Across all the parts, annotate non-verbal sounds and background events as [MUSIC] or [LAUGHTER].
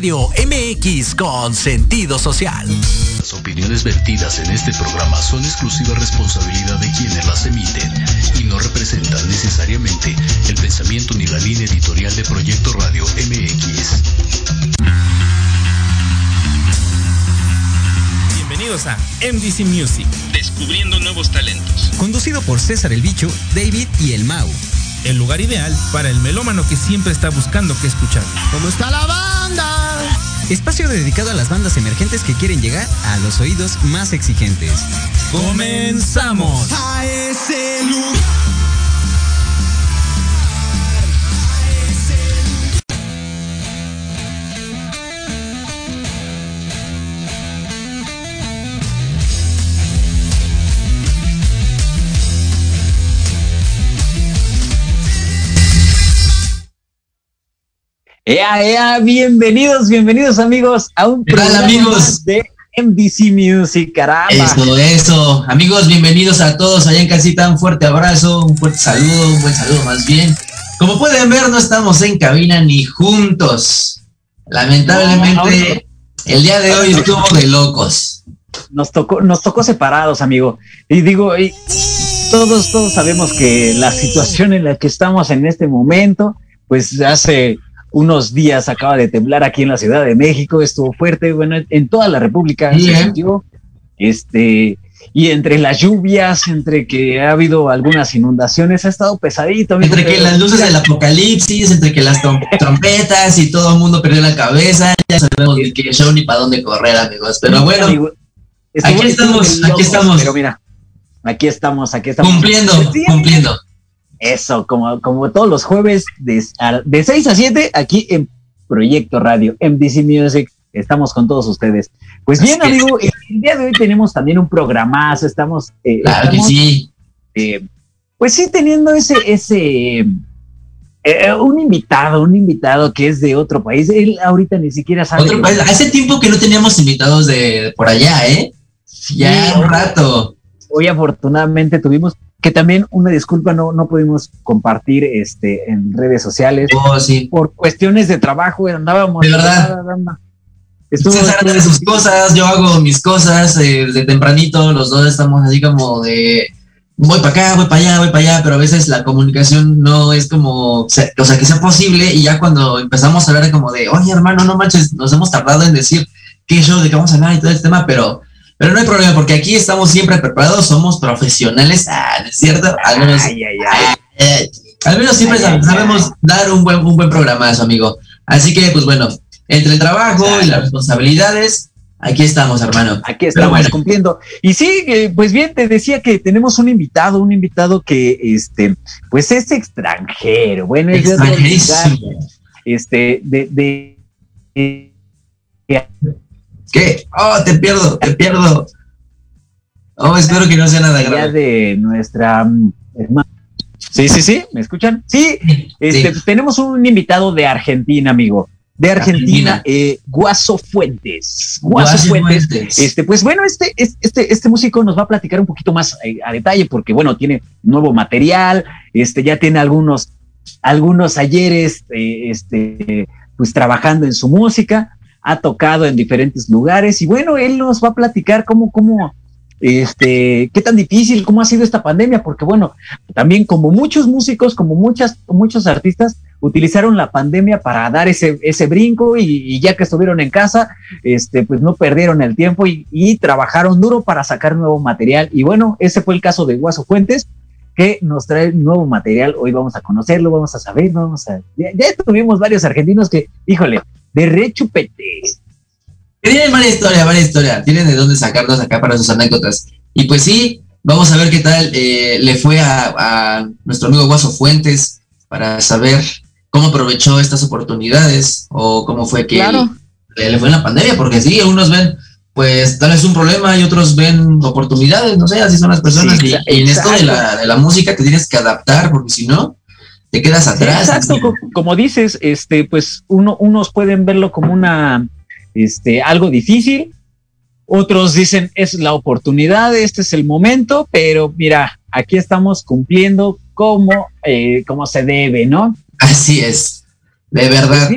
MX con sentido social. Las opiniones vertidas en este programa son exclusiva responsabilidad de quienes las emiten y no representan necesariamente el pensamiento ni la línea editorial de Proyecto Radio MX. Bienvenidos a MDC Music. Descubriendo nuevos talentos. Conducido por César el Bicho, David y el Mau. El lugar ideal para el melómano que siempre está buscando que escuchar. ¿Cómo está la banda? Espacio dedicado a las bandas emergentes que quieren llegar a los oídos más exigentes. ¡Comenzamos! A ese Ea, ea, bienvenidos, bienvenidos amigos a un programa amigos? de MDC Music, caramba. Eso, eso. Amigos, bienvenidos a todos allá en casita. Un fuerte abrazo, un fuerte saludo, un buen saludo más bien. Como pueden ver, no estamos en cabina ni juntos. Lamentablemente, el día de hoy estuvo de locos. Nos tocó, nos tocó separados, amigo. Y digo, todos, todos sabemos que la situación en la que estamos en este momento, pues hace unos días acaba de temblar aquí en la Ciudad de México, estuvo fuerte, bueno, en toda la República se sintió, este, y entre las lluvias, entre que ha habido algunas inundaciones, ha estado pesadito. Entre que las luces del apocalipsis, entre que las trompetas y todo el mundo perdió la cabeza, ya sabemos de qué show ni para dónde correr, amigos. Pero bueno, aquí estamos, aquí estamos. Pero mira, aquí estamos, aquí estamos. Cumpliendo, cumpliendo. Eso, como, como todos los jueves de, de 6 a 7 aquí en Proyecto Radio, MDC Music. estamos con todos ustedes. Pues bien, amigo, el día de hoy tenemos también un programazo, estamos... Eh, claro que sí. Eh, pues sí, teniendo ese, ese, eh, un invitado, un invitado que es de otro país. Él ahorita ni siquiera sabe. Otro país. Hace tiempo que no teníamos invitados de por allá, ¿eh? ya un rato. Hoy afortunadamente tuvimos que también una disculpa no, no pudimos compartir este en redes sociales oh, sí. por cuestiones de trabajo andábamos de verdad César de sus cosas yo hago mis cosas eh, de tempranito los dos estamos así como de voy para acá, voy para allá, voy para allá, pero a veces la comunicación no es como, o sea, que sea posible y ya cuando empezamos a hablar como de, oye hermano, no manches, nos hemos tardado en decir qué show, de qué vamos a hablar y todo este tema, pero, pero no hay problema porque aquí estamos siempre preparados, somos profesionales, ah, ¿no es cierto? Al menos, al menos siempre sabemos dar un buen, un buen programazo, amigo. Así que, pues bueno, entre el trabajo y las responsabilidades, Aquí estamos, hermano. Aquí estamos cumpliendo. Y sí, pues bien, te decía que tenemos un invitado, un invitado que, este, pues es extranjero. Bueno, es de este, de, de, ¿Qué? Oh, te pierdo, te pierdo. Oh, espero que no sea nada grave. de nuestra mm, Sí, sí, sí, ¿me escuchan? Sí, este, tenemos un invitado de Argentina, amigo de Argentina, eh, Guaso Fuentes. Guaso, Fuentes. Este, pues bueno, este, este, este músico nos va a platicar un poquito más eh, a detalle, porque bueno, tiene nuevo material, este, ya tiene algunos, algunos ayeres, eh, este, pues trabajando en su música, ha tocado en diferentes lugares, y bueno, él nos va a platicar cómo, cómo, este, qué tan difícil, cómo ha sido esta pandemia, porque bueno, también como muchos músicos, como muchas, muchos artistas, utilizaron la pandemia para dar ese, ese brinco y, ya que estuvieron en casa, este, pues no perdieron el tiempo y, trabajaron duro para sacar nuevo material. Y bueno, ese fue el caso de Guaso Fuentes, que nos trae nuevo material. Hoy vamos a conocerlo, vamos a saber, vamos a... Ya, tuvimos varios argentinos que, híjole, de rechupete. Tienen varias historia, varias historia. Tienen de dónde sacarnos acá para sus anécdotas. Y pues sí, vamos a ver qué tal eh, le fue a, a nuestro amigo Guaso Fuentes para saber cómo aprovechó estas oportunidades o cómo fue que le, fue en la pandemia, porque sí, algunos ven pues tal vez un problema y otros ven oportunidades, no sé, así son las personas. y, en esto de la, de la, música te tienes que adaptar, porque si no, te quedas atrás. exacto, como, dices, este, pues uno, unos pueden verlo como una, este, algo difícil, otros dicen es la oportunidad, este es el momento, pero mira, aquí estamos cumpliendo como, eh, como se debe, ¿no? Así es, de verdad.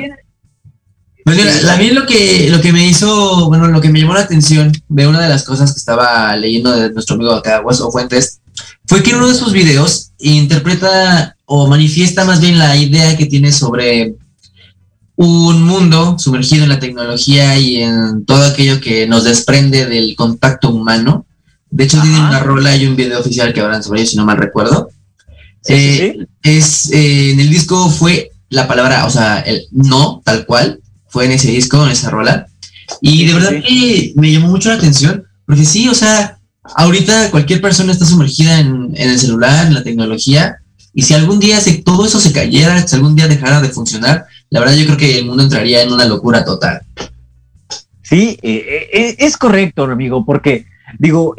Pues mira, a mí lo que, lo que me hizo, bueno, lo que me llamó la atención de una de las cosas que estaba leyendo de nuestro amigo acá, Hueso Fuentes, fue que en uno de sus videos interpreta o manifiesta más bien la idea que tiene sobre un mundo sumergido en la tecnología y en todo aquello que nos desprende del contacto humano. De hecho, tiene una rola y un video oficial que hablan sobre ello, si no mal recuerdo. Eh, es, eh, en el disco fue la palabra, o sea, el no, tal cual, fue en ese disco, en esa rola. Y de verdad que me llamó mucho la atención, porque sí, o sea, ahorita cualquier persona está sumergida en, el celular, en la tecnología, y si algún día se, todo eso se cayera, si algún día dejara de funcionar, la verdad yo creo que el mundo entraría en una locura total. Sí, eh, es correcto, amigo, porque digo,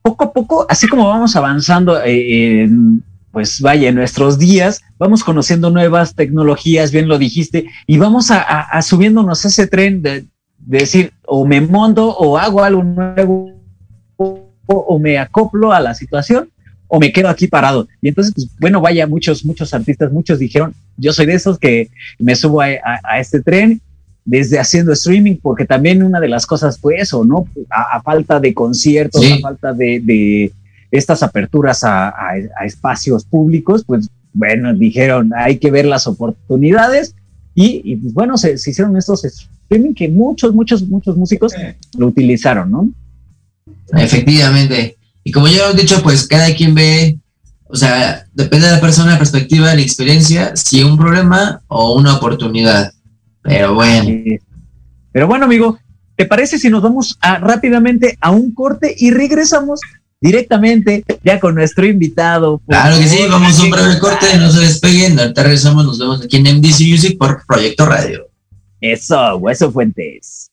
poco a poco, así como vamos avanzando en pues vaya, en nuestros días vamos conociendo nuevas tecnologías, bien lo dijiste, y vamos a, subiéndonos ese tren de, decir, o me monto o hago algo nuevo, o, me acoplo a la situación, o me quedo aquí parado. Y entonces, pues, bueno, vaya, muchos, muchos artistas, muchos dijeron, yo soy de esos que me subo a, este tren desde haciendo streaming, porque también una de las cosas fue eso, ¿no? A, falta de conciertos, a falta de, estas aperturas a, espacios públicos, pues bueno, dijeron, hay que ver las oportunidades y, pues, bueno, se, hicieron estos streaming que muchos, muchos, muchos músicos lo utilizaron, ¿no? Efectivamente. Y como ya hemos dicho, pues cada quien ve, o sea, depende de la persona, la perspectiva, la experiencia, si un problema o una oportunidad. Pero bueno. Pero bueno, amigo, ¿te parece si nos vamos a, rápidamente a un corte y regresamos directamente ya con nuestro invitado. Claro que sí, vamos a un breve corte, no se despeguen, ahorita regresamos, nos vemos aquí en MDC Music por Proyecto Radio. Eso, Hueso Fuentes.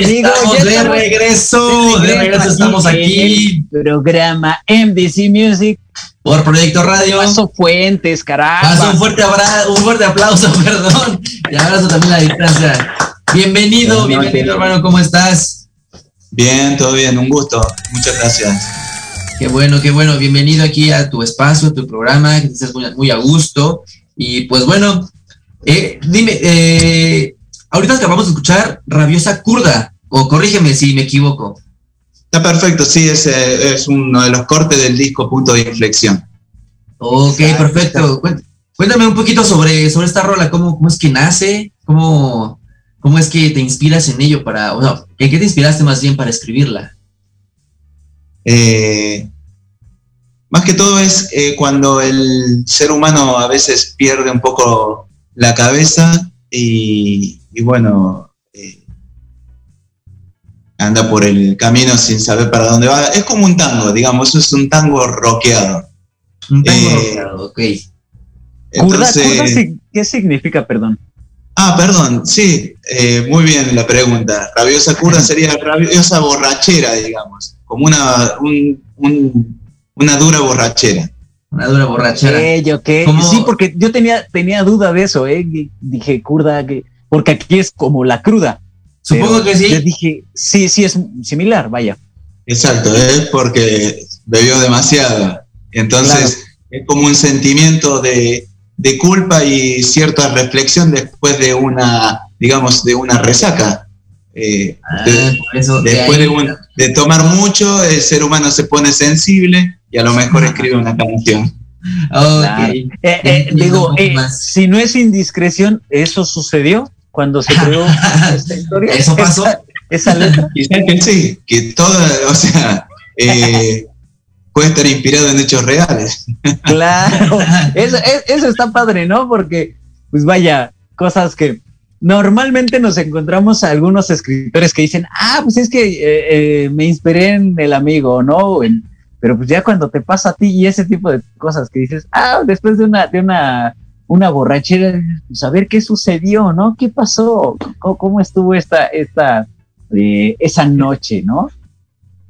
Estamos de regreso, de regreso, estamos aquí. programa MDC Music. Por Proyecto Radio. Paso Fuentes, carajo. Paso un fuerte abrazo, un fuerte aplauso, [LAUGHS] perdón. Y abrazo también a la distancia. Bienvenido, bienvenido, hermano, ¿cómo estás? Bien, todo bien, un gusto. Muchas gracias. Qué bueno, qué bueno. Bienvenido aquí a tu espacio, a tu programa, que estés muy, a gusto. Y pues bueno, eh, dime, eh, ahorita acabamos de escuchar Rabiosa Kurda, o corrígeme si me equivoco. Está perfecto, sí, es, es uno de los cortes del disco Punto de Inflexión. Ok, perfecto. Cuéntame un poquito sobre, sobre esta rola, cómo, cómo es que nace, cómo, cómo es que te inspiras en ello para, o sea, ¿en qué te inspiraste más bien para escribirla? Eh, más que todo es eh, cuando el ser humano a veces pierde un poco la cabeza y, y bueno, anda por el camino sin saber para dónde va. Es como un tango, digamos, es un tango rockeado. Un tango eh, rockeado, ok. ¿Qué significa, perdón? Ah, perdón, sí, eh, muy bien la pregunta. Rabiosa curda [LAUGHS] sería rabiosa borrachera, digamos, como una, una dura borrachera. Una dura borrachera. Sí, porque yo tenía, tenía duda de eso, ¿eh? Dije, curda, que, porque aquí es como la cruda. Supongo que sí. Yo dije, sí, sí, es similar, vaya. Exacto, es porque bebió demasiado. Entonces, es como un sentimiento de, de culpa y cierta reflexión después de una, digamos, de una resaca. Eh, Ah, de- por eso de después ahí- de, un- de tomar mucho, el ser humano se pone sensible y a lo mejor escribe una canción. [LAUGHS] Ok. Claro. Eh, eh, digo, eh, si no es indiscreción, ¿eso sucedió cuando se creó [LAUGHS] esta historia? ¿Eso pasó? Esa, [LAUGHS] esa letra. [LAUGHS] Quizás que sí, que todo, o sea, eh, puede estar inspirado en hechos reales. Claro, eso, es- eso está padre, ¿no? Porque, pues vaya, cosas que normalmente nos encontramos a algunos escritores que dicen, ah, pues es que eh, eh, me inspiré en el amigo, ¿no? En- pero pues ya cuando te pasa a ti y ese tipo de cosas que dices, ah, después de una, de una, una borrachera, a ver qué sucedió, ¿no? ¿Qué pasó? ¿Cómo, cómo estuvo esta, esta, eh, esa noche, ¿no?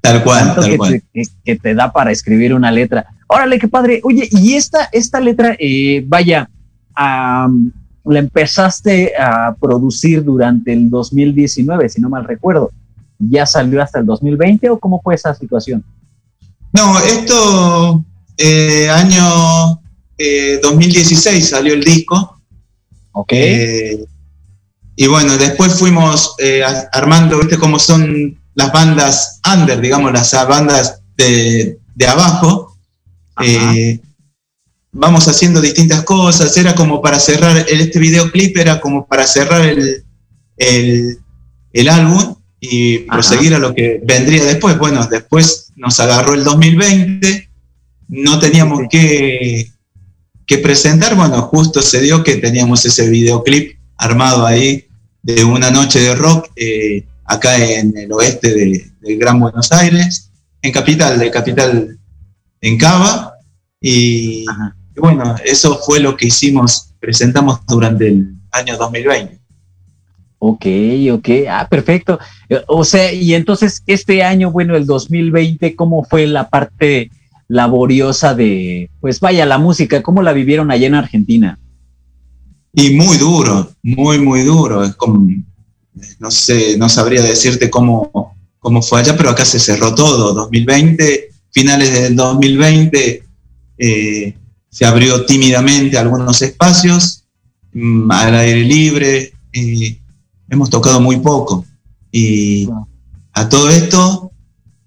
Tal cual, tal que cual. te, que- que te da para escribir una letra. Órale, qué padre. Oye, y esta, esta letra, eh, vaya, la empezaste a producir durante el 2019, si no mal recuerdo. ¿Ya salió hasta el 2020 o cómo fue esa situación? No, esto, eh, año eh, 2016 salió el disco. Ok. Eh, y bueno, después fuimos eh, armando, ¿viste cómo son las bandas under, digamos, las bandas de, de abajo? Eh, vamos haciendo distintas cosas, era como para cerrar, el- este videoclip era como para cerrar el, el, el álbum y Ajá. proseguir a lo que vendría después. Bueno, después nos agarró el 2020, no teníamos sí. que, que presentar, bueno, justo se dio que teníamos ese videoclip armado ahí de una noche de rock eh, acá en el oeste de, del Gran Buenos Aires, en Capital, de Capital, en Cava, y, y bueno, eso fue lo que hicimos, presentamos durante el año 2020. Ok, ok, ah, perfecto. Eh, O sea, y entonces este año, bueno, el 2020, ¿cómo fue la parte laboriosa de, pues vaya, la música? ¿Cómo la vivieron allá en Argentina? Y muy duro, muy, muy duro. Es como, no sé, no sabría decirte cómo, cómo fue allá, pero acá se cerró todo. 2020, finales del 2020, eh, se abrió tímidamente algunos espacios mm, al aire libre. y hemos tocado muy poco. Y a todo esto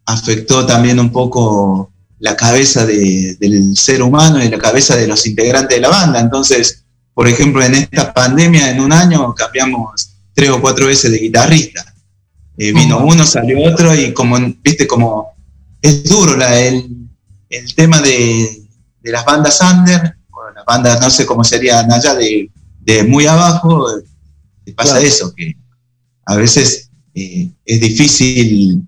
afectó también un poco la cabeza de- del ser humano y la cabeza de los integrantes de la banda. Entonces, por ejemplo, en esta pandemia, en un año, cambiamos tres o cuatro veces de guitarrista. Eh, vino uno, salió otro y como, viste, como es duro la- el, el tema de, de las bandas under, o las bandas, no sé cómo serían allá, de, de muy abajo, eh, pasa Claro. eso, que a veces eh, es difícil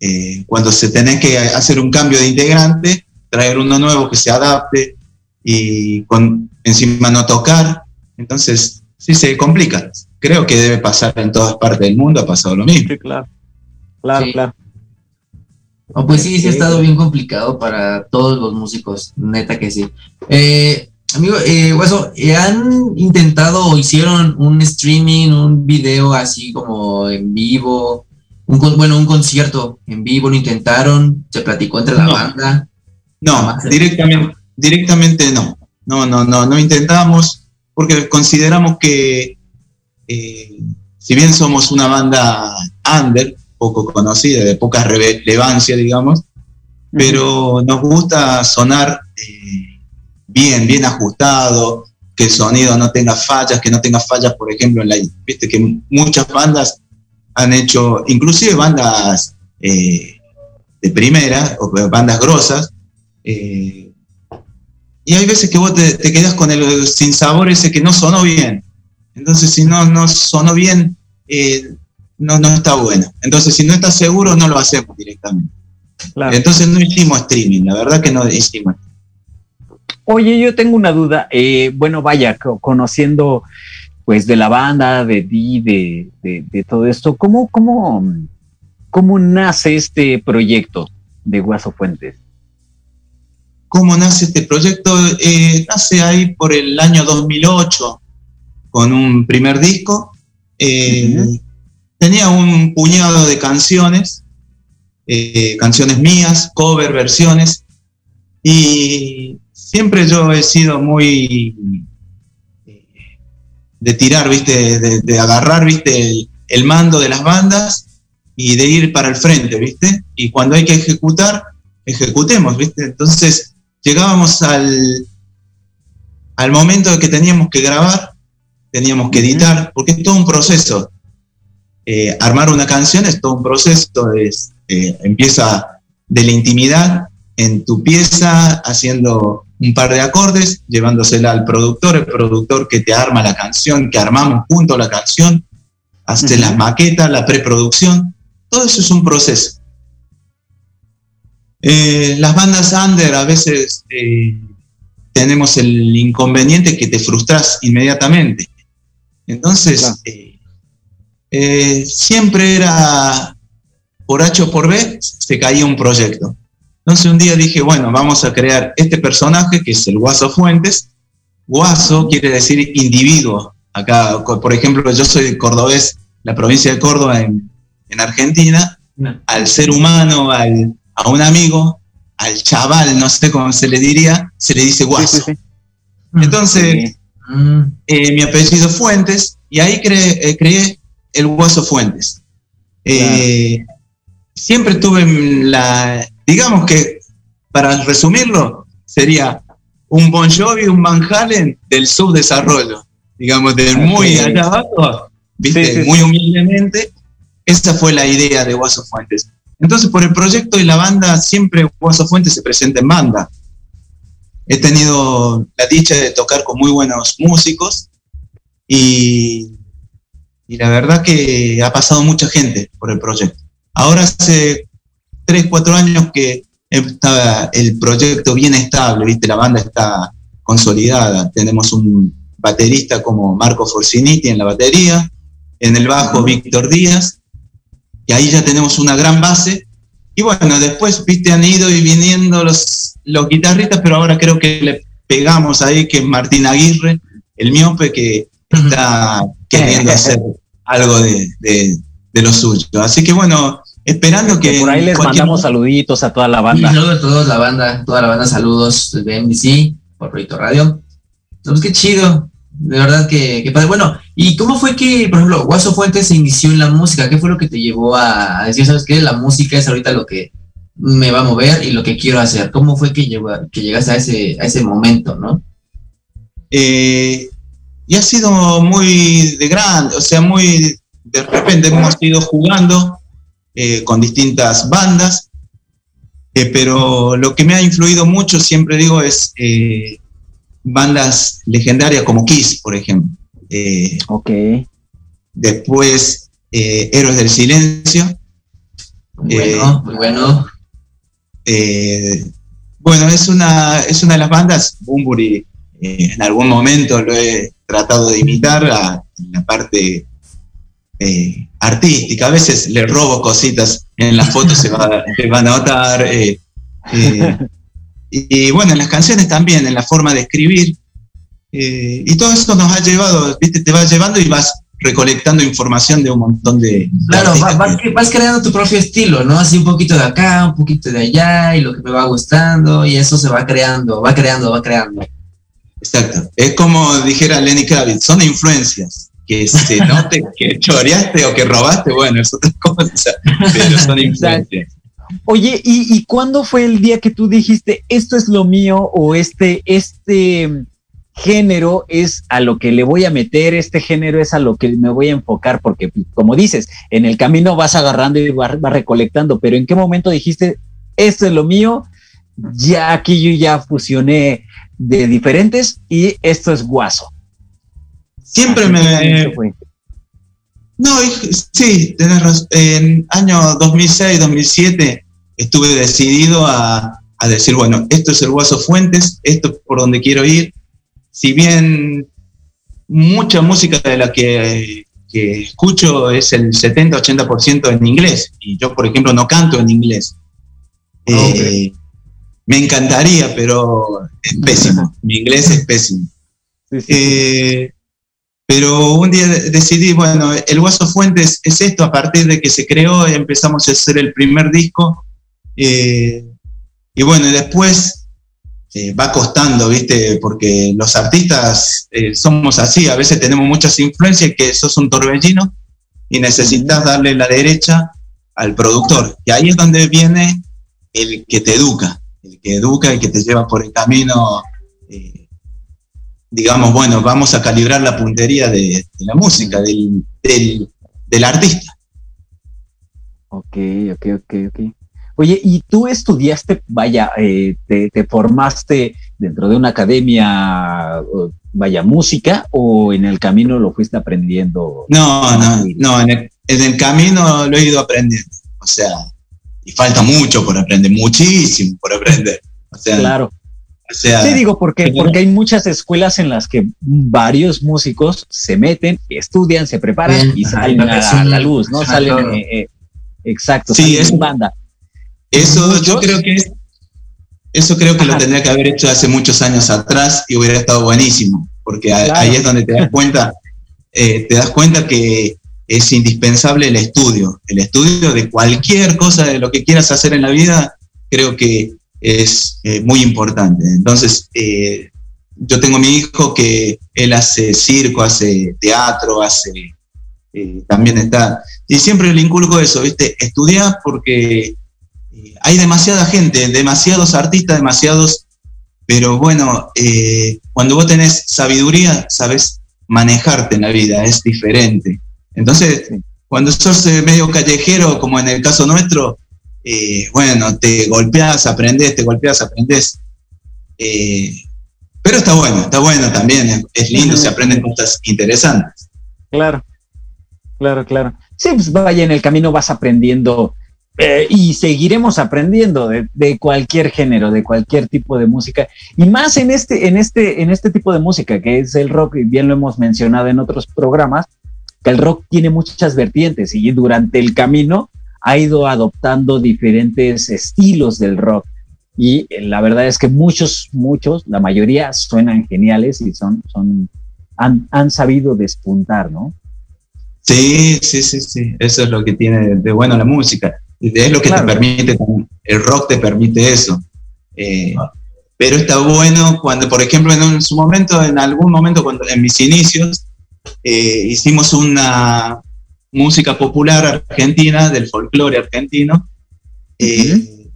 eh, cuando se tenés que hacer un cambio de integrante, traer uno nuevo que se adapte y con encima no tocar. Entonces, sí se complica. Creo que debe pasar en todas partes del mundo, ha pasado lo mismo. claro. Claro, Sí. claro. Oh, pues sí, sí ha estado bien complicado para todos los músicos, neta que sí. Eh, amigo, eh, Hueso, ¿han intentado o hicieron un streaming, un video así como en vivo? Un, bueno, un concierto en vivo, lo intentaron, se platicó entre la No. banda. No, directamente, directamente no. No, no, no, no intentamos porque consideramos que eh, si bien somos una banda under, poco conocida, de poca relevancia, digamos, pero nos gusta sonar eh, bien, bien ajustado, que el sonido no tenga fallas, que no tenga fallas, por ejemplo, en la, viste que muchas bandas han hecho, inclusive bandas eh, de primera, o bandas grosas, eh, y hay veces que vos te, te quedas con el sin sabor ese que no sonó bien. Entonces, si no, no sonó bien, eh, no, no está bueno. Entonces, si no estás seguro, no lo hacemos directamente. Claro. Entonces, no hicimos streaming, la verdad que no hicimos. Oye, yo tengo una duda. eh, bueno, vaya, co- conociendo pues de la banda, de ti, de, de, de todo esto, ¿cómo, cómo, ¿cómo nace este proyecto de Guaso Fuentes? ¿Cómo nace este proyecto? Eh, nace ahí por el año 2008, con un primer disco. Eh. Tenía un puñado de canciones, eh, canciones mías, cover, versiones, y siempre yo he sido muy de tirar, viste, de, agarrar, viste, el, mando de las bandas y de ir para el frente, viste. Y cuando hay que ejecutar, ejecutemos, viste. Entonces llegábamos al, al momento de que teníamos que grabar, teníamos que editar, porque es todo un proceso. Eh, armar una canción es todo un proceso, es, eh, empieza de la intimidad en tu pieza, haciendo un par de acordes, llevándosela al productor, el productor que te arma la canción, que armamos junto la canción, hace las maquetas, la preproducción, todo eso es un proceso. Eh, las bandas under a veces eh, tenemos el inconveniente que te frustras inmediatamente. Entonces, eh, siempre era por H o por B, se caía un proyecto. Entonces un día dije, bueno, vamos a crear este personaje que es el Guaso Fuentes. Guaso quiere decir individuo. Acá, por ejemplo, yo soy cordobés, la provincia de Córdoba en, Argentina. Al ser humano, al, a un amigo, al chaval, no sé cómo se le diría, se le dice Guaso. Entonces, mm. eh, mi apellido Fuentes, y ahí eh, creé el Guaso Fuentes. Eh, siempre tuve la, digamos que, para resumirlo, sería un Bon Jovi, un Van Halen del subdesarrollo, digamos, de muy allá ¿viste? Muy humildemente. Esa fue la idea de Guaso Fuentes. Entonces, por el proyecto y la banda, siempre Guaso Fuentes se presenta en banda. He tenido la dicha de tocar con muy buenos músicos y, y la verdad que ha pasado mucha gente por el proyecto. Ahora se 3, 4 años que está el proyecto bien estable, ¿viste? la banda está consolidada. Tenemos un baterista como Marco Forciniti en la batería, en el bajo Víctor Díaz, y ahí ya tenemos una gran base. Y bueno, después, viste, han ido y viniendo los, los guitarristas, pero ahora creo que le pegamos ahí, que es Martín Aguirre, el miope, que está queriendo eh, hacer eh, eh. algo de, de, de lo suyo. Así que bueno, esperando que, por ahí les mandamos saluditos a toda la banda. Saludos a toda la banda, toda la banda, saludos de NBC por Proyecto Radio. Pues qué chido, de verdad que, que padre. Bueno, ¿y cómo fue que, por ejemplo, Guaso Fuentes se inició en la música? ¿Qué fue lo que te llevó a, decir, sabes qué, la música es ahorita lo que me va a mover y lo que quiero hacer? ¿Cómo fue que, llegó, que llegaste a ese, a ese momento, no? Eh, y ha sido muy de grande, o sea, muy de repente hemos ido jugando eh, con distintas bandas, eh, pero lo que me ha influido mucho, siempre digo, es eh, bandas legendarias como Kiss, por ejemplo. ok. Después, Héroes del Silencio. bueno, muy bueno. bueno, es una, es una de las bandas, Bumburi, en algún momento lo he tratado de imitar a la parte eh, artística. A veces le robo cositas en las fotos, se, va, [LAUGHS] van a notar. Eh, eh, y, bueno, en las canciones también, en la forma de escribir. y todo eso nos ha llevado, ¿viste? te va llevando y vas recolectando información de un montón de... Claro, vas, creando tu propio estilo, ¿no? Así un poquito de acá, un poquito de allá, y lo que me va gustando, y eso se va creando, va creando, va creando. Exacto. Es como dijera Lenny Kravitz, son influencias que se note que choreaste o que robaste, bueno, es otra cosa, pero son influencias. Oye, ¿y, ¿y cuándo fue el día que tú dijiste esto es lo mío o este, este género es a lo que le voy a meter, este género es a lo que me voy a enfocar? Porque, como dices, en el camino vas agarrando y vas, vas recolectando, pero ¿en qué momento dijiste esto es lo mío? Ya aquí yo ya fusioné de diferentes y esto es guaso. Siempre me... No, sí, tenés razón. En año 2006, 2007 estuve decidido a, decir, bueno, esto es el Guaso Fuentes, esto es por donde quiero ir. Si bien mucha música de la que, escucho es el 70-80% en inglés, y yo, por ejemplo, no canto en inglés. Ah, eh, me encantaría, pero es pésimo. [LAUGHS] Mi inglés es pésimo. Eh, pero un día decidí, bueno, el Guaso Fuentes es esto, a partir de que se creó empezamos a hacer el primer disco. Eh, y bueno, después eh, va costando, ¿viste? Porque los artistas eh, somos así, a veces tenemos muchas influencias que sos un torbellino y necesitas darle la derecha al productor. Y ahí es donde viene el que te educa, el que educa, y que te lleva por el camino, digamos, bueno, vamos a calibrar la puntería de, la música, del, del, artista. Ok, ok, ok, ok. Oye, ¿y tú estudiaste, vaya, eh, te, formaste dentro de una academia, vaya, música, o en el camino lo fuiste aprendiendo? No, no, no, en el, camino lo he ido aprendiendo. O sea, y falta mucho por aprender, muchísimo por aprender. O sea, claro. Sí, digo, porque, porque hay muchas escuelas en las que varios músicos se meten, estudian, se preparan y salen a, la luz, ¿no? Salen, eh, eh, exacto, sí, es banda. Eso yo creo que eso creo que lo tendría que haber hecho hace muchos años atrás y hubiera estado buenísimo, porque ahí es donde te das cuenta, eh, te das cuenta que es indispensable el estudio, el estudio de cualquier cosa de lo que quieras hacer en la vida, creo que es eh, muy importante. Entonces, eh, yo tengo mi hijo que él hace circo, hace teatro, hace también está, y siempre le inculco eso, ¿viste? Estudiar porque hay demasiada gente, demasiados artistas, demasiados, pero bueno, eh, cuando vos tenés sabiduría, sabes manejarte en la vida, es diferente. Entonces, cuando sos eh, medio callejero, como en el caso nuestro, eh, bueno, te golpeás, aprendés, te golpeás, aprendés. pero está bueno, está bueno también, es, lindo, se aprenden cosas interesantes. Claro, claro, claro. Sí, pues vaya, en el camino vas aprendiendo eh, y seguiremos aprendiendo de, cualquier género, de cualquier tipo de música, y más en este, en este, en este tipo de música que es el rock, y bien lo hemos mencionado en otros programas, que el rock tiene muchas vertientes y durante el camino ha ido adoptando diferentes estilos del rock. Y eh, la verdad es que muchos, muchos, la mayoría suenan geniales y son, son, han, han sabido despuntar, ¿no? Sí, sí, sí, sí. Eso es lo que tiene de bueno la música es lo que te permite, el rock te permite eso. Eh, pero está bueno cuando, por ejemplo, en, su momento, en algún momento, cuando en mis inicios, eh, hicimos una música popular argentina, del folclore argentino, eh,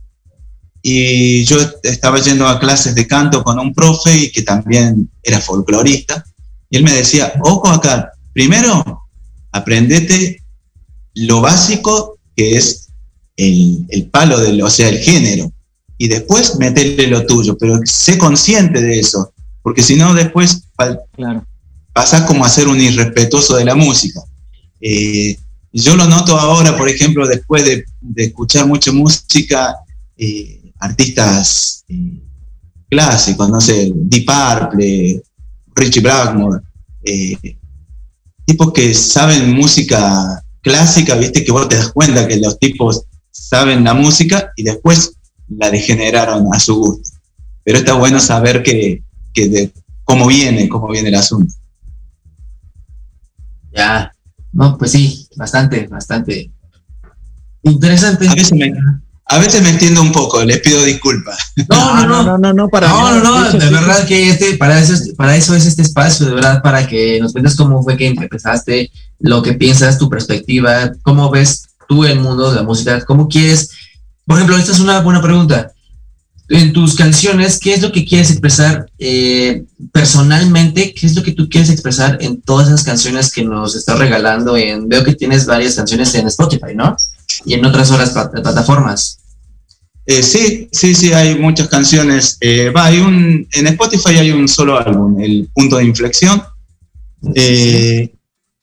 y yo estaba yendo a clases de canto con un profe y que también era folclorista, y él me decía, ojo acá, primero, aprendete lo básico que es el, palo del, o sea, el género, y después meterle lo tuyo, pero sé consciente de eso, porque si no después claro. pasas como a ser un irrespetuoso de la música. Eh, yo lo noto ahora, por ejemplo, después de, escuchar mucha música, eh, artistas eh, clásicos, no sé, Deep Purple, Richie Blackmore, tipos que saben música clásica, viste que vos te das cuenta que los tipos saben la música y después la degeneraron a su gusto. Pero está bueno saber que, de cómo viene, cómo viene el asunto. Ya, no, pues sí, bastante, bastante interesante. A veces me, a veces me entiendo un poco, les pido disculpas. No, no, no, no, no, para no, no, de, verdad que este, para eso, para eso es este espacio, de verdad, para que nos cuentes cómo fue que empezaste, lo que piensas, tu perspectiva, cómo ves tú el mundo de la música, ¿cómo quieres? Por ejemplo, esta es una buena pregunta. En tus canciones, ¿qué es lo que quieres expresar eh, personalmente? ¿Qué es lo que tú quieres expresar en todas esas canciones que nos estás regalando? Veo que tienes varias canciones en Spotify, ¿no? Y en otras otras plataformas. Eh, sí, sí, sí, hay muchas canciones. Eh, va, hay un, en Spotify hay un solo álbum, El Punto de Inflexión.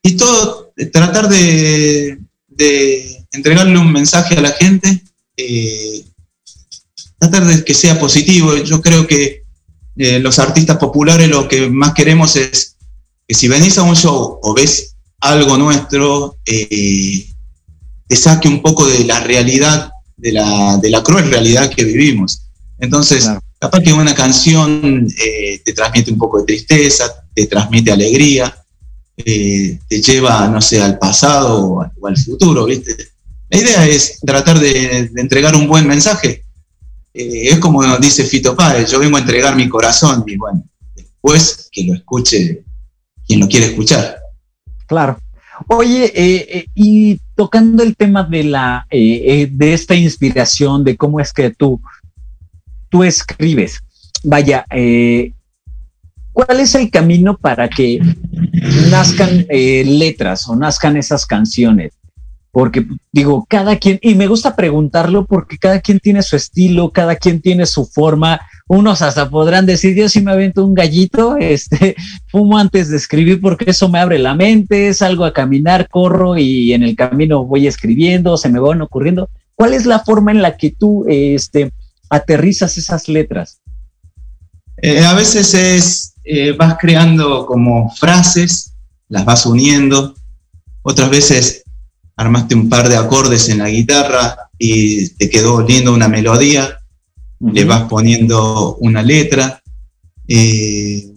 y todo, tratar de, entregarle un mensaje a la gente, eh, tratar de que sea positivo. Yo creo que eh, los artistas populares lo que más queremos es que si venís a un show o ves algo nuestro, eh, te saque un poco de la realidad, de la, de la cruel realidad que vivimos. Entonces, capaz que una canción te transmite un poco de tristeza, te transmite alegría, eh, te lleva, no sé, al pasado o, al futuro, ¿viste? La idea es tratar de, entregar un buen mensaje eh, es como dice Fito Páez, yo vengo a entregar mi corazón y bueno, después que lo escuche quien lo quiere escuchar. Claro. Oye, eh, eh, y tocando el tema de la de esta inspiración, de cómo es que tú, tú escribes, vaya, ¿cuál es el camino para que nazcan letras o nazcan esas canciones? Porque digo, cada quien, y me gusta preguntarlo porque cada quien tiene su estilo, cada quien tiene su forma. Unos hasta podrán decir, yo si me avento un gallito, [LAUGHS] este, fumo antes de escribir porque eso me abre la mente, salgo a caminar, corro y en el camino voy escribiendo, se me van ocurriendo. ¿Cuál es la forma en la que tú este, aterrizas esas letras? Eh, a veces es, eh, vas creando como frases, las vas uniendo, otras veces armaste un par de acordes en la guitarra y te quedó lindo una melodía, le vas poniendo una letra. Eh,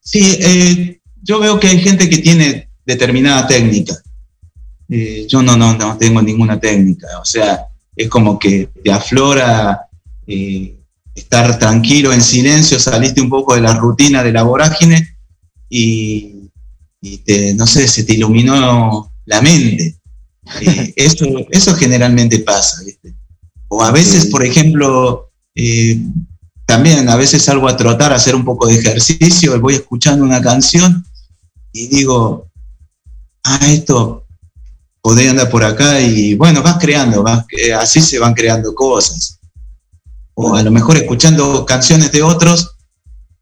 sí, eh, yo veo que hay gente que tiene determinada técnica. Eh, yo no, no, no tengo ninguna técnica. O sea, es como que te aflora estar tranquilo, en silencio, saliste un poco de la rutina de la vorágine y, y te, no sé, se te iluminó la mente. Eh, eso, eso generalmente pasa, O a veces, por ejemplo, eh, también a veces salgo a trotar, a hacer un poco de ejercicio, y voy escuchando una canción y digo, ah, esto podría andar por acá y bueno, vas creando, vas, así se van creando cosas. O a lo mejor escuchando canciones de otros,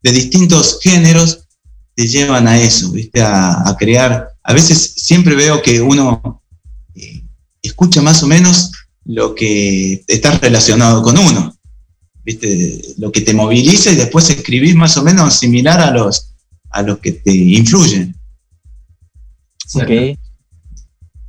de distintos géneros, te llevan a eso, ¿viste? A, a crear. A veces siempre veo que uno escucha más o menos lo que está relacionado con uno, ¿viste? Lo que te moviliza y después escribís más o menos similar a los, a los que te influyen. Ok.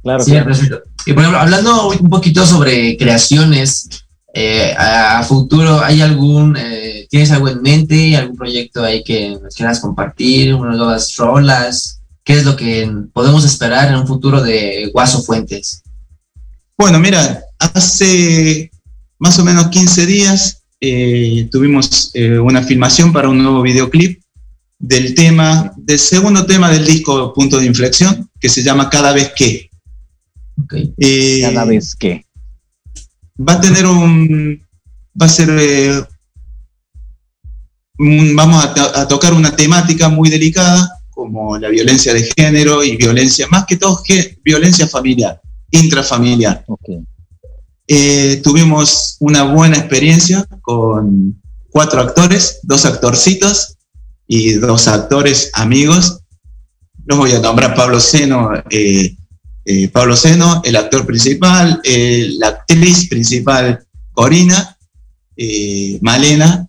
Claro, Y por ejemplo, hablando un poquito sobre creaciones, eh, a, futuro, ¿hay algún, eh, tienes algo en mente, algún proyecto ahí que nos quieras compartir, unas nuevas rolas? ¿Qué es lo que podemos esperar en un futuro de Guaso Fuentes? Bueno, mira, hace más o menos 15 días eh, tuvimos eh, una filmación para un nuevo videoclip del tema, del segundo tema del disco Punto de Inflexión, que se llama Cada vez que. Eh, Cada vez que. Va a tener un. Va a ser. vamos a, tocar una temática muy delicada, como la violencia de género y violencia, más que todo, violencia familiar intrafamiliar. Eh, tuvimos una buena experiencia con cuatro actores, dos actorcitos y dos actores amigos. Los voy a nombrar Pablo Seno, eh, eh, Pablo Seno, el actor principal, la actriz principal Corina, Malena,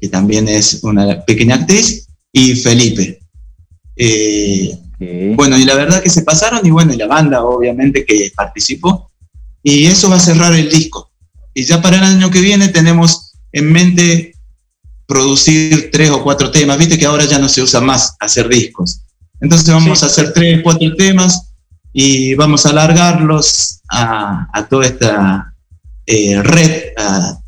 que también es una pequeña actriz, y Felipe. Bueno, y la verdad que se pasaron y bueno, y la banda obviamente que participó. Y eso va a cerrar el disco. Y ya para el año que viene tenemos en mente producir tres o cuatro temas. Viste que ahora ya no se usa más hacer discos. Entonces vamos a hacer tres, cuatro temas y vamos a alargarlos a, toda esta eh, red, a,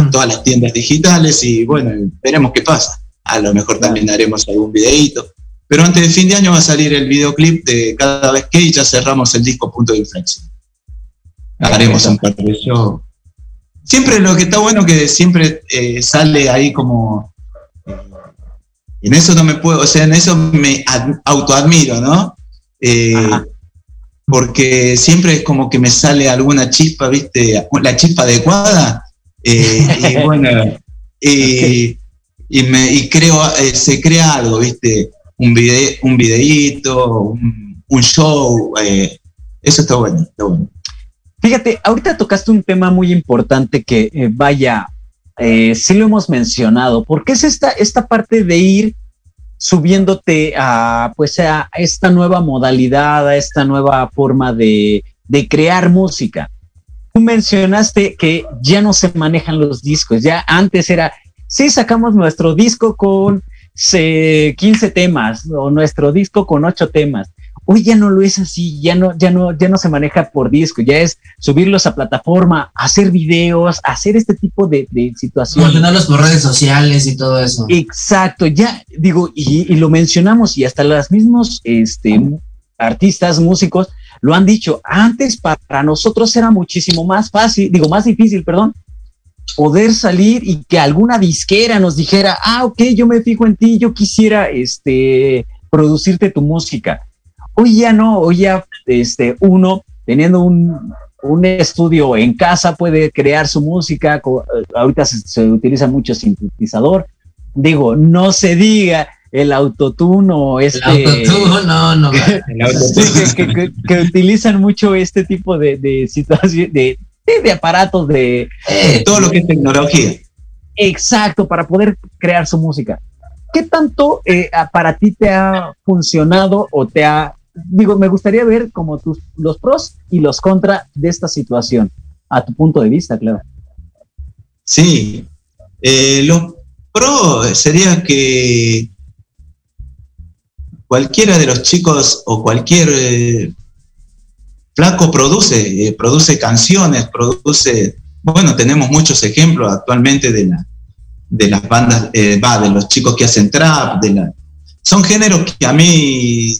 mm. todas las tiendas digitales y bueno, veremos qué pasa. A lo mejor también haremos algún videíto. Pero antes de fin de año va a salir el videoclip de cada vez que y ya cerramos el disco Punto de Inflexión. Haremos un par de shows. Siempre lo que está bueno que siempre eh, sale ahí como. Eh, en eso no me puedo, o sea, en eso me autoadmiro, ¿no? Eh, porque siempre es como que me sale alguna chispa, ¿viste? La chispa adecuada. y [LAUGHS] bueno, y, me, y creo, se crea algo, ¿viste? Un, video, un videíto, un, show. Eh, eso está bueno, Fíjate, ahorita tocaste un tema muy importante que eh, vaya, eh, sí lo hemos mencionado, porque es esta, esta parte de ir subiéndote a, pues, a esta nueva modalidad, a esta nueva forma de, de crear música. Tú mencionaste que ya no se manejan los discos, ya antes era, sí sacamos nuestro disco con 15 temas o nuestro disco con 8 temas. Hoy ya no lo es así, ya no, ya no, ya no se maneja por disco, ya es subirlos a plataforma, hacer videos, hacer este tipo de, de situaciones. Promocionarlos por redes sociales y todo eso. Exacto, ya digo, y, y, lo mencionamos, y hasta los mismos este, artistas, músicos, lo han dicho. Antes para nosotros era muchísimo más fácil, digo, más difícil, perdón, poder salir y que alguna disquera nos dijera, ah, ok, yo me fijo en ti, yo quisiera este, producirte tu música. Hoy ya no, hoy ya este, uno teniendo un, un estudio en casa puede crear su música, ahorita se, utiliza mucho sintetizador, digo, no se diga el autotune o este... El autotune, no, no. [LAUGHS] sí, que, que, que, utilizan mucho este tipo de, de situaciones, de, de, aparatos, de... Eh, todo lo que es tecnología. Exacto, para poder crear su música. ¿Qué tanto eh, para ti te ha funcionado o te ha digo, me gustaría ver como tus, los pros y los contra de esta situación, a tu punto de vista, claro. Sí, eh, lo pro sería que cualquiera de los chicos o cualquier eh, flaco produce, eh, produce canciones, produce, bueno, tenemos muchos ejemplos actualmente de, la, de las bandas, va, de los chicos que hacen trap, de la, son géneros que a mí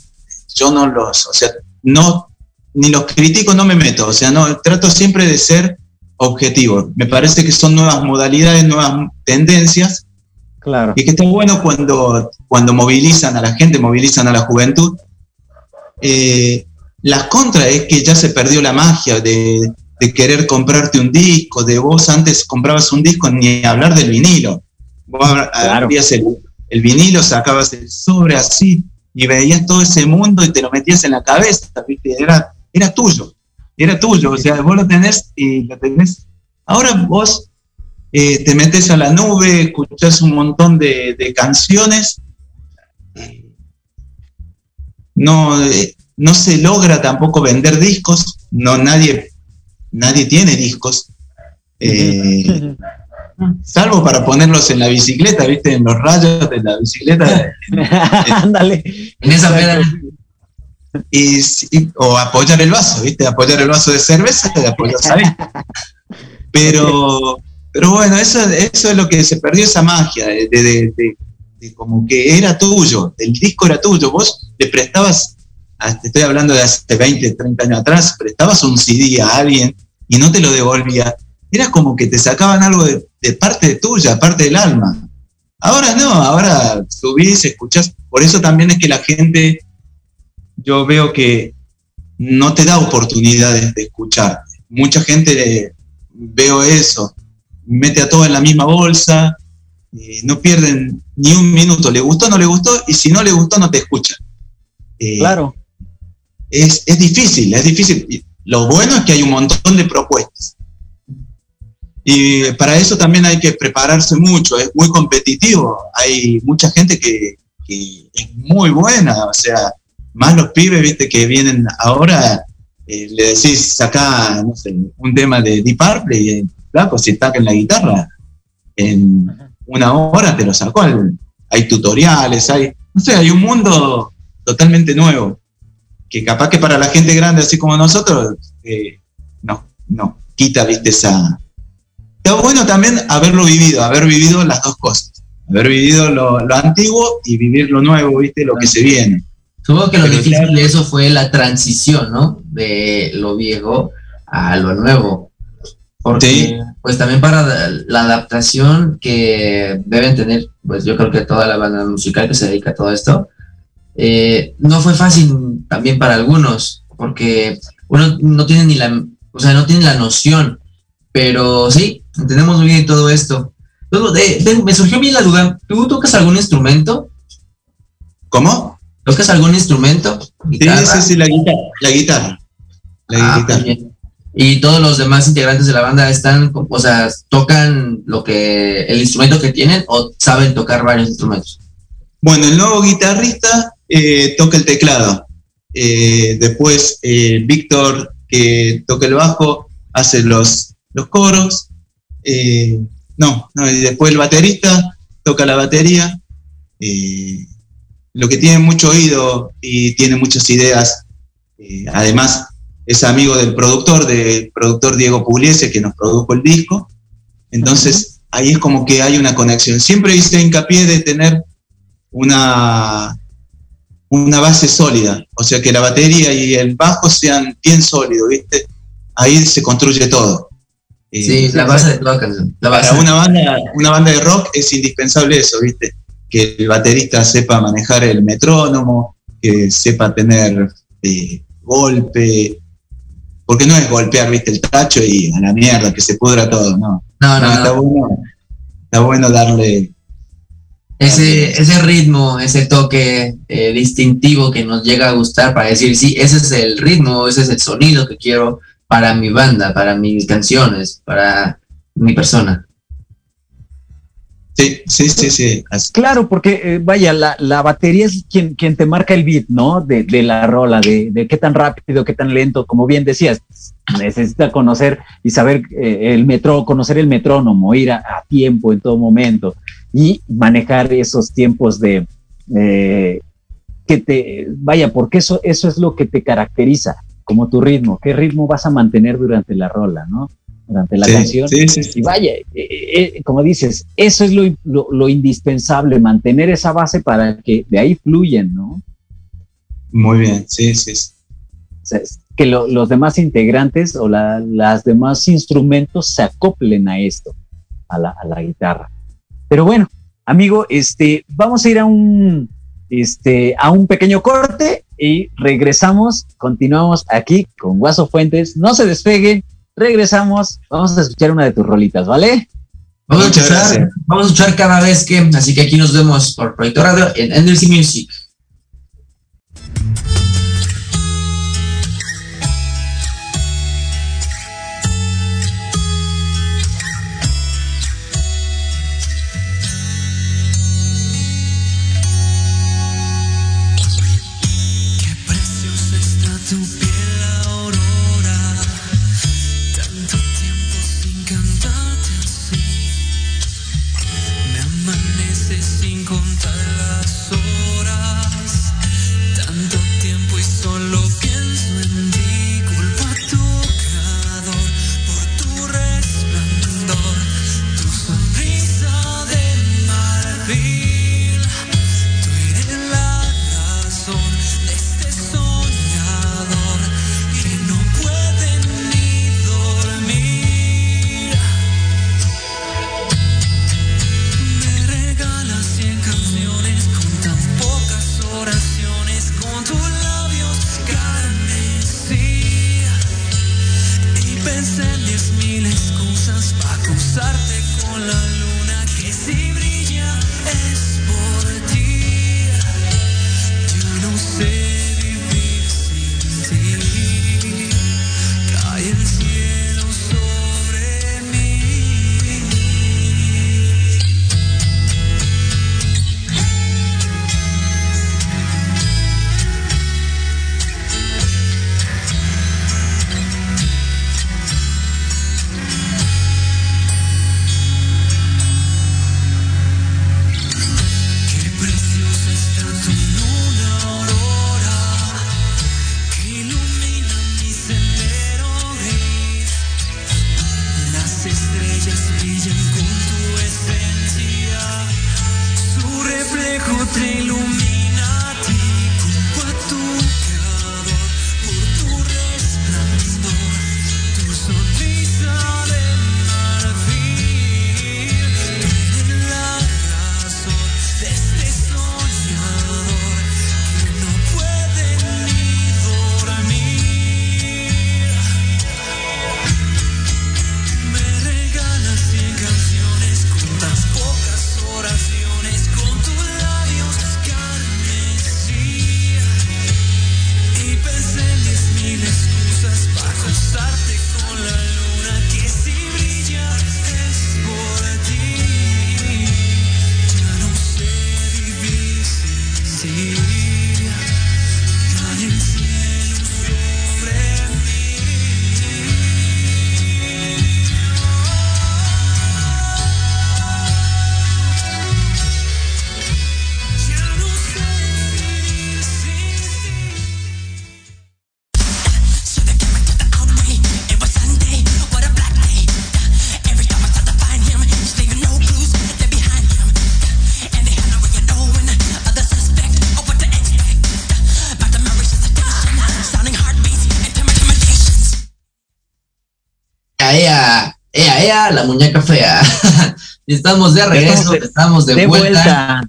yo no los, o sea, no, ni los critico, no me meto, o sea, no, trato siempre de ser objetivo. Me parece que son nuevas modalidades, nuevas tendencias. Claro. Y que está bueno cuando, cuando movilizan a la gente, movilizan a la juventud. Eh, la contra es que ya se perdió la magia de, de, querer comprarte un disco, de vos antes comprabas un disco, ni hablar del vinilo. Vos claro. el, el vinilo, sacabas el sobre así, y veías todo ese mundo y te lo metías en la cabeza, ¿viste? Era, era tuyo, era tuyo, o sea, vos lo tenés y lo tenés. Ahora vos eh, te metes a la nube, escuchás un montón de, de canciones, no, eh, no se logra tampoco vender discos, no, nadie, nadie tiene discos. Eh, Salvo para ponerlos en la bicicleta, ¿viste? En los rayos de la bicicleta. [LAUGHS] Ándale. en esa pedal. Y, o apoyar el vaso, ¿viste? Apoyar el vaso de cerveza y apoyar Pero, pero bueno, eso, eso es lo que se perdió esa magia, de, de, de, como que era tuyo, el disco era tuyo, vos le prestabas, te estoy hablando de hace 20, 30 años atrás, prestabas un CD a alguien y no te lo devolvía era como que te sacaban algo de, parte tuya, parte del alma. Ahora no, ahora subís, escuchás. Por eso también es que la gente, yo veo que no te da oportunidades de escuchar. Mucha gente veo eso, mete a todo en la misma bolsa, no pierden ni un minuto. Le gustó, no le gustó, y si no le gustó, no te escuchan. Eh, claro. Es, es difícil, es difícil. Lo bueno es que hay un montón de propuestas. Y para eso también hay que prepararse mucho, es muy competitivo. Hay mucha gente que, es muy buena, o sea, más los pibes, viste, que vienen ahora, eh, le decís, saca, no sé, un tema de Deep Purple y, flaco, si está en la guitarra, en una hora te lo sacó. Hay tutoriales, hay, no sé, hay un mundo totalmente nuevo, que capaz que para la gente grande, así como nosotros, eh, no, no, quita, viste, esa Está bueno también haberlo vivido, haber vivido las dos cosas. Haber vivido lo, antiguo y vivir lo nuevo, ¿viste? Lo que se viene. Supongo que lo difícil de eso fue la transición, ¿no? De lo viejo a lo nuevo. Porque, pues también para la adaptación que deben tener, pues yo creo que toda la banda musical que se dedica a todo esto, eh, no fue fácil también para algunos, porque uno no tiene ni la, o sea, no tiene la noción pero sí, entendemos muy bien todo esto. me surgió bien la duda, ¿tú tocas algún instrumento? ¿Cómo? ¿Tocas algún instrumento? Sí, sí, sí, la guitarra. La guitarra. La ah, guitarra. Y todos los demás integrantes de la banda están, o sea, tocan lo que, el instrumento que tienen o saben tocar varios instrumentos. Bueno, el nuevo guitarrista eh, toca el teclado. Eh, después eh, Víctor, que toca el bajo, hace los los coros, no, no, y después el baterista toca la batería, lo que tiene mucho oído y tiene muchas ideas. Además, es amigo del productor, del productor Diego Pugliese, que nos produjo el disco. Entonces, ahí es como que hay una conexión. Siempre hice hincapié de tener una, una base sólida, o sea, que la batería y el bajo sean bien sólidos, ¿viste? Ahí se construye todo. Sí, la base de toda Para una banda, una banda de rock es indispensable eso, ¿viste? Que el baterista sepa manejar el metrónomo, que sepa tener eh, golpe, porque no es golpear, ¿viste? El tacho y a la mierda, que se pudra todo, ¿no? No, no, está, Bueno, está bueno darle ese, ese ritmo, ese toque eh, distintivo que nos llega a gustar para decir, sí, ese es el ritmo, ese es el sonido que quiero para mi banda, para mis canciones, para mi persona. Sí, sí, sí, sí. Claro, porque eh, vaya, la, la, batería es quien, quien te marca el beat, ¿no? De, de la rola, de, de, qué tan rápido, qué tan lento, como bien decías, necesita conocer y saber eh, el metro, conocer el metrónomo, ir a, tiempo en todo momento y manejar esos tiempos de eh, que te, vaya, porque eso, eso es lo que te caracteriza como tu ritmo, qué ritmo vas a mantener durante la rola, ¿no? Durante la canción. y vaya, eh, eh, como dices, eso es lo, indispensable, mantener esa base para que de ahí fluyen, ¿no? Muy bien, sí, sí. que los demás integrantes o las demás instrumentos se acoplen a esto, a la, a la guitarra. Pero bueno, amigo, este, vamos a ir a un, este, a un pequeño corte y regresamos, continuamos aquí con Guaso Fuentes. No se despegue, regresamos, vamos a escuchar una de tus rolitas, ¿vale? Vamos a escuchar, vamos a escuchar cada vez que, así que aquí nos vemos por Proyecto Radio en Energy Music. Fea. [LAUGHS] estamos de regreso, estamos de, vuelta.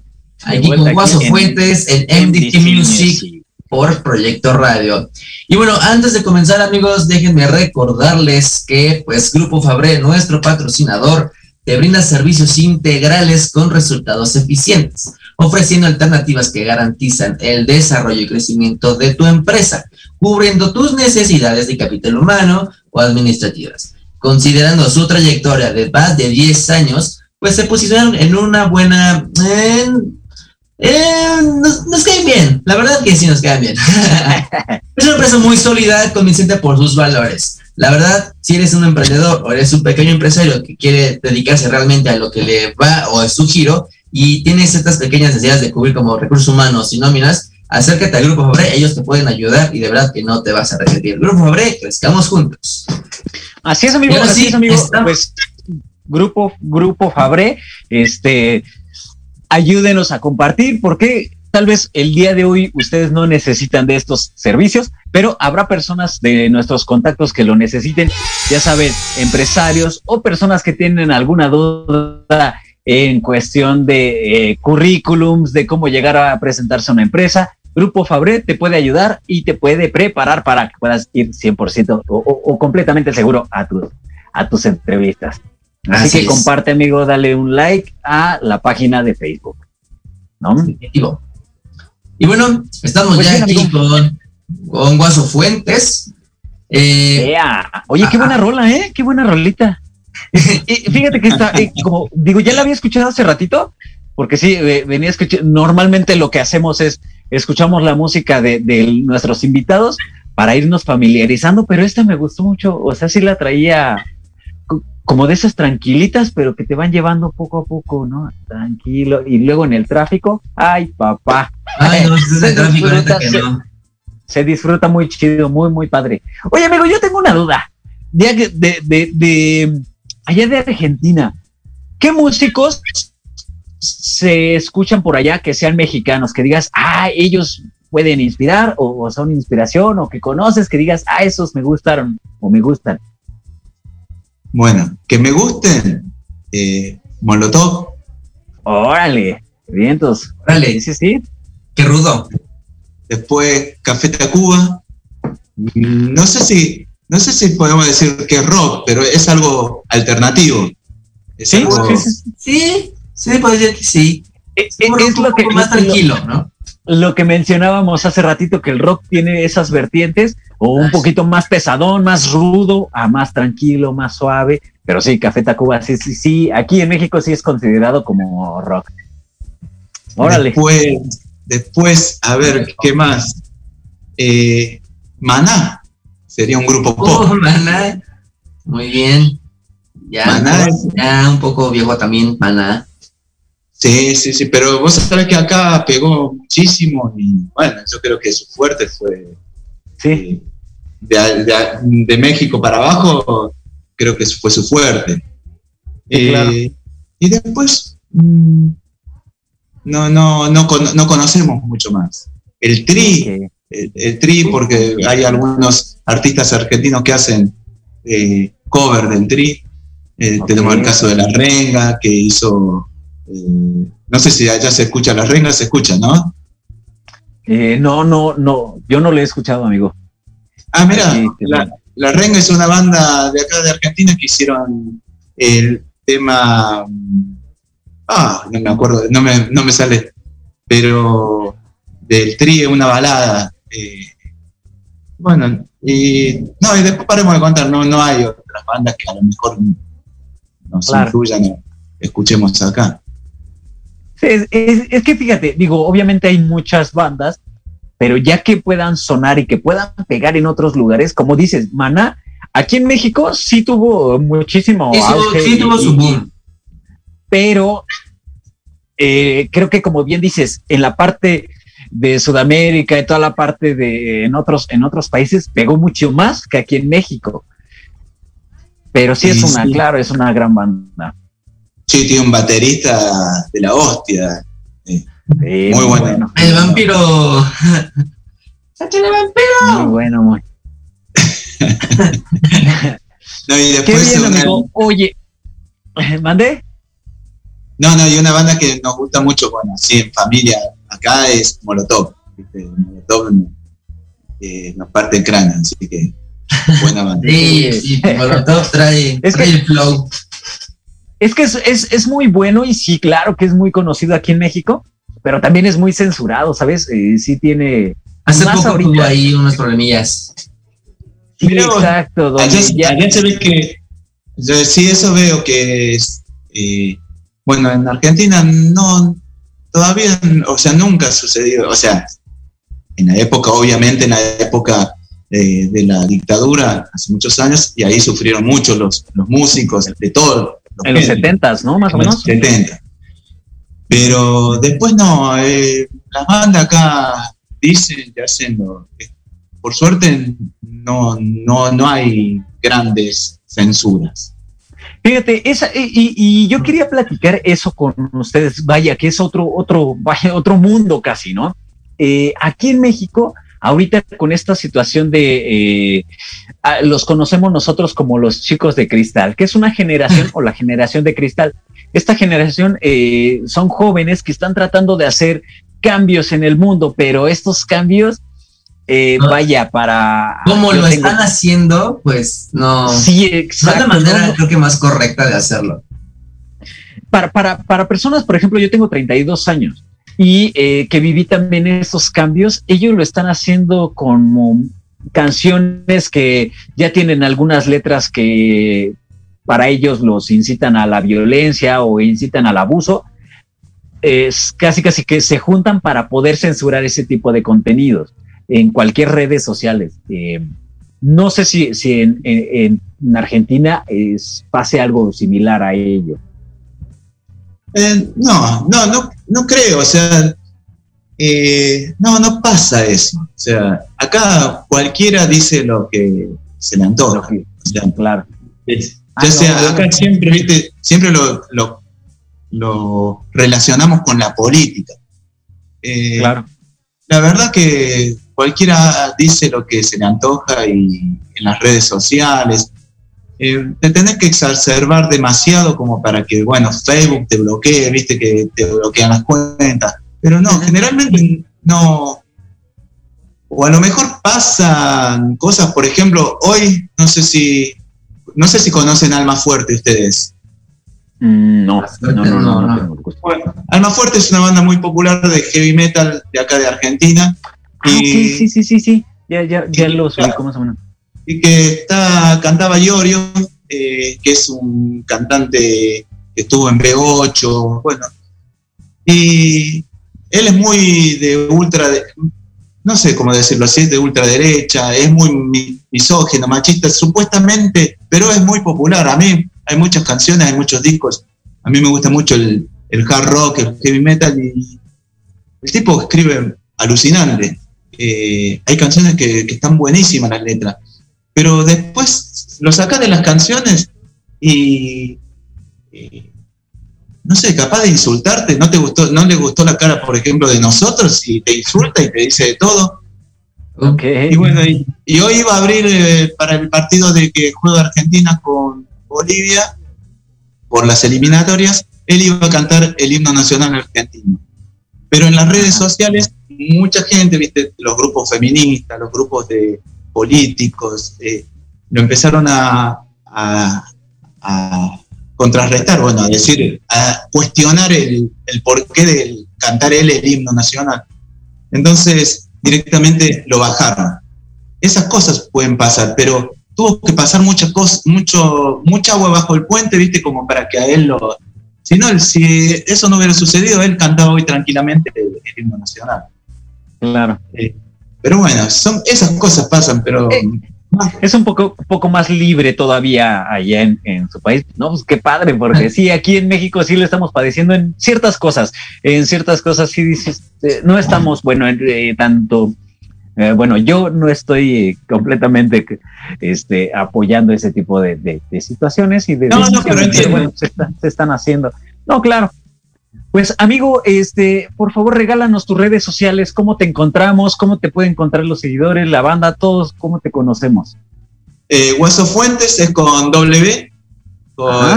Aquí con Guaso Fuentes en MDT Music por Proyecto Radio. Y bueno, antes de comenzar, amigos, déjenme recordarles que, pues, Grupo Fabré, nuestro patrocinador, te brinda servicios integrales con resultados eficientes, ofreciendo alternativas que garantizan el desarrollo y crecimiento de tu empresa, cubriendo tus necesidades de capital humano o administrativas. Considerando su trayectoria de más de 10 años, pues se posicionan en una buena... Eh, nos, caen bien, la verdad que sí nos caen bien. [LAUGHS] es una empresa muy sólida, convincente por sus valores. La verdad, si eres un emprendedor o eres un pequeño empresario que quiere dedicarse realmente a lo que le va o es su giro y tienes estas pequeñas necesidades de cubrir como recursos humanos y nóminas, acércate al Grupo Fabré, ellos te pueden ayudar y de verdad que no te vas a arrepentir. Grupo Fabré, crezcamos juntos. Así es, amigo, así es, amigo. Pues, Grupo, Grupo Fabré, este, ayúdenos a compartir porque tal vez el día de hoy ustedes no necesitan de estos servicios, pero habrá personas de nuestros contactos que lo necesiten, ya saben, empresarios o personas que tienen alguna duda en cuestión de eh, currículums, de cómo llegar a presentarse a una empresa. Grupo Fabre te puede ayudar y te puede preparar para que puedas ir 100% o, completamente seguro a, tu, a tus entrevistas. Así, que comparte, amigo, dale un like a la página de Facebook. ¿No? Y bueno, estamos pues ya aquí con, con Guaso Fuentes. Eh, Oye, qué buena rola, ¿eh? Qué buena rolita. [LAUGHS] fíjate que está, eh, como digo, ya la había escuchado hace ratito, porque sí, venía escuchando. Normalmente lo que hacemos es escuchamos la música de, de, nuestros invitados para irnos familiarizando, pero esta me gustó mucho. O sea, sí la traía como de esas tranquilitas, pero que te van llevando poco a poco, ¿no? Tranquilo. Y luego en el tráfico, ay, papá. Ay, no, se, tráfico, disfruta, se, se, disfruta muy chido, muy, muy padre. Oye, amigo, yo tengo una duda. De, de, de, de allá de Argentina, ¿qué músicos se escuchan por allá que sean mexicanos? Que digas, ah, ellos pueden inspirar o, o son inspiración o que conoces, que digas, ah, esos me gustaron o me gustan. Bueno, que me gusten, eh, Molotov. Órale, vientos. Órale, sí, sí. Qué rudo. Después Café Tacuba. No sé si, no sé si podemos decir que es rock, pero es algo alternativo. ¿Sí? sí, sí, puede decir que sí. Es, lo que más tranquilo, ¿no? Lo que mencionábamos hace ratito, que el rock tiene esas vertientes, o un poquito más pesadón, más rudo, a más tranquilo, más suave. Pero sí, Café Tacuba, sí, sí, sí, aquí en México sí es considerado como rock. Órale. Después, después a ver, ¿qué más? Eh, Maná, sería un grupo pop. Oh, Maná, muy bien. Ya, Maná ya un poco viejo también, Maná. Sí, sí, sí, pero vos sabés que acá pegó muchísimo y bueno, yo creo que su fuerte fue Sí. De, México para abajo, creo que fue su fuerte. Eh, y después, mm, no, no, no, no, conocemos mucho más. El tri, el, tri, porque hay algunos artistas argentinos que hacen eh, cover del tri. Eh, tenemos el caso de La Renga, que hizo, no sé si allá se escucha La Renga, se escucha, ¿no? Eh, no, no, no, yo no le he escuchado, amigo. Ah, mira, la, Renga es una banda de acá de Argentina que hicieron el tema. Ah, no me acuerdo, no me, no me sale, pero del trío, una balada. Eh, bueno, y no, y después paremos de contar, no, no hay otras bandas que a lo mejor nos influyan o escuchemos acá es, que fíjate, digo, obviamente hay muchas bandas, pero ya que puedan sonar y que puedan pegar en otros lugares, como dices, Mana, aquí en México sí tuvo muchísimo sí tuvo su boom. Pero eh, creo que como bien dices, en la parte de Sudamérica y toda la parte de en otros, en otros países pegó mucho más que aquí en México. Pero sí, es una, claro, es una gran banda. Sí, tiene un baterista de la hostia. muy, bueno. El vampiro. [LAUGHS] el vampiro! Muy bueno, muy. [LAUGHS] No, y Qué después bien, una- amigo. Oye, [LAUGHS] ¿mandé? No, no, y una banda que nos gusta mucho, bueno, sí, en familia, acá es Molotov. ¿viste? Molotov eh, nos parte el cráneo, así que buena banda. Sí, sí, Molotov trae, Es trae que- el flow. Es que es, es, es muy bueno y sí, claro que es muy conocido aquí en México, pero también es muy censurado, ¿sabes? Eh, sí tiene... Hace más poco ahorita. tuvo ahí unos problemillas. Sí, exacto. donde Allá, ya- allá se ve que, sí, eso veo que es, eh, bueno, en Argentina no, todavía, o sea, nunca ha sucedido, o sea, en la época, obviamente, en la época eh, de la dictadura, hace muchos años, y ahí sufrieron mucho los, los músicos de todo. En los setentas, ¿no? Más o menos. 70. Pero después no, eh, las bandas acá dicen y hacen por suerte no, no, no hay grandes censuras. Fíjate, esa, y yo quería platicar eso con ustedes, vaya, que es otro, otro, [LAUGHS] vaya, otro mundo casi, ¿no? Eh, aquí en México, ahorita con esta situación de, eh, ah, los conocemos nosotros como los chicos de cristal, que es una generación [LAUGHS] o la generación de cristal. Esta generación eh, son jóvenes que están tratando de hacer cambios en el mundo, pero estos cambios, eh, Ah. vaya, para... Como lo tengo- están haciendo, pues no. Sí, no es exacto. la manera, ¿no? creo que más correcta de hacerlo. para, para, para personas, por ejemplo, yo tengo 32 años y eh, que viví también estos cambios, ellos lo están haciendo como canciones que ya tienen algunas letras que para ellos los incitan a la violencia o incitan al abuso. Es casi casi que se juntan para poder censurar ese tipo de contenidos en cualquier redes sociales. Eh, no sé si, si en, en- en Argentina pase algo similar a ello. Eh, no, no, no, no creo, o sea, eh, no, no pasa eso. O sea, acá cualquiera dice lo que se le antoja. O sea, Claro. es- Ah, ya sea, no. acá siempre, viste, siempre lo, lo, lo relacionamos con la política. Eh, Claro. La verdad que cualquiera dice lo que se le antoja y en las redes sociales. Eh, te tenés que exacerbar demasiado como para que, bueno, Facebook te bloquee, viste que te bloquean las cuentas. Pero no, generalmente no. O a lo mejor pasan cosas, por ejemplo, hoy, no sé si, no sé si conocen Alma Fuerte ustedes. Mm, No, no, no, no, no. Bueno, Alma Fuerte es una banda muy popular de heavy metal de acá de Argentina. Ah, ok, sí, sí, sí, sí. Ya, ya, ya lo ubico más o menos. Y que está, cantaba Iorio, eh, que es un cantante que estuvo en B8, bueno, y él es muy de ultra, no sé cómo decirlo así, es de ultraderecha, es muy mi- misógino, machista, supuestamente, pero es muy popular. A mí hay muchas canciones, hay muchos discos, a mí me gusta mucho el, el hard rock, el heavy metal, y el tipo escribe alucinante. Eh, hay canciones que, que están buenísimas las letras pero después lo sacas de las canciones y, y, no sé, capaz de insultarte, no te gustó, no le gustó la cara, por ejemplo, de nosotros y te insulta y te dice de todo. Ok. Y bueno, y, y hoy iba a abrir eh, para el partido de que juega Argentina con Bolivia por las eliminatorias, él iba a cantar el himno nacional argentino. Pero en las redes sociales, mucha gente, viste, los grupos feministas, los grupos de políticos, eh, lo empezaron a, a, a contrarrestar, bueno, a decir, a cuestionar el, el porqué del cantar él el himno nacional. Entonces, directamente lo bajaron. Esas cosas pueden pasar, pero tuvo que pasar muchas cosas, mucho, mucha agua bajo el puente, viste, como para que a él lo. Si no, si eso no hubiera sucedido, él cantaba hoy tranquilamente el, el himno nacional. Claro. Eh, pero bueno, son, esas cosas pasan, pero. Eh, es un poco, un poco más libre todavía allá en, en, su país. No, pues qué padre, porque sí, aquí en México sí lo estamos padeciendo en ciertas cosas. En ciertas cosas sí dices, eh, no estamos, bueno, eh, tanto. Eh, bueno, yo no estoy completamente este, apoyando ese tipo de, de, de situaciones y de no, no, pero entiendo. bueno, se, está, se, están haciendo. No, claro. Pues amigo, este, por favor regálanos tus redes sociales, cómo te encontramos, cómo te pueden encontrar los seguidores, la banda, todos, cómo te conocemos. Eh, Hueso Fuentes es con W.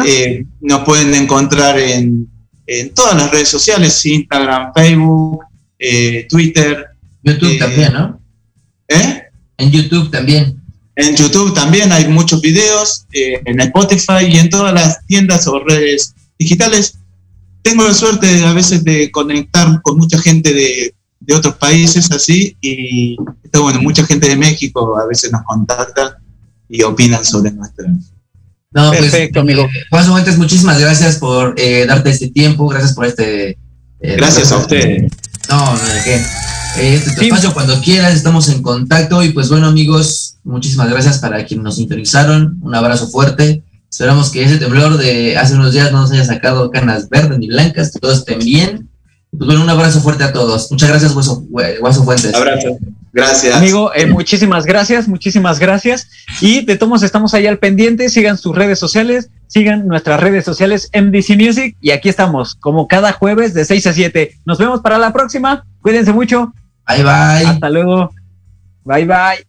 Eh, nos pueden encontrar en, en, todas las redes sociales, Instagram, Facebook, eh, Twitter. YouTube también, ¿no? ¿Eh? En YouTube también. En YouTube también hay muchos videos, en Spotify y en todas las tiendas o redes digitales. Tengo la suerte a veces de conectar con mucha gente de, de otros países así y bueno, mucha gente de México a veces nos contacta y opinan sobre nuestra. No, pues, Perfecto, amigo. Eh, Juan Fuentes, muchísimas gracias por eh, darte este tiempo, gracias por este... Eh, gracias a usted. No, no de qué. Este espacio cuando quieras, estamos en contacto y pues bueno amigos, muchísimas gracias para quienes nos sintonizaron, un abrazo fuerte, esperamos que ese temblor de hace unos días no nos haya sacado canas verdes ni blancas, que todos estén bien pues bueno, un abrazo fuerte a todos. Muchas gracias, Hueso, Hueso Fuentes. Abrazo. Gracias. Amigo, eh, muchísimas gracias, muchísimas gracias. Y de todos estamos ahí al pendiente. Sigan sus redes sociales, sigan nuestras redes sociales MDC Music. Y aquí estamos, como cada jueves de 6 a 7. Nos vemos para la próxima. Cuídense mucho. Bye, bye. Hasta luego. Bye, bye.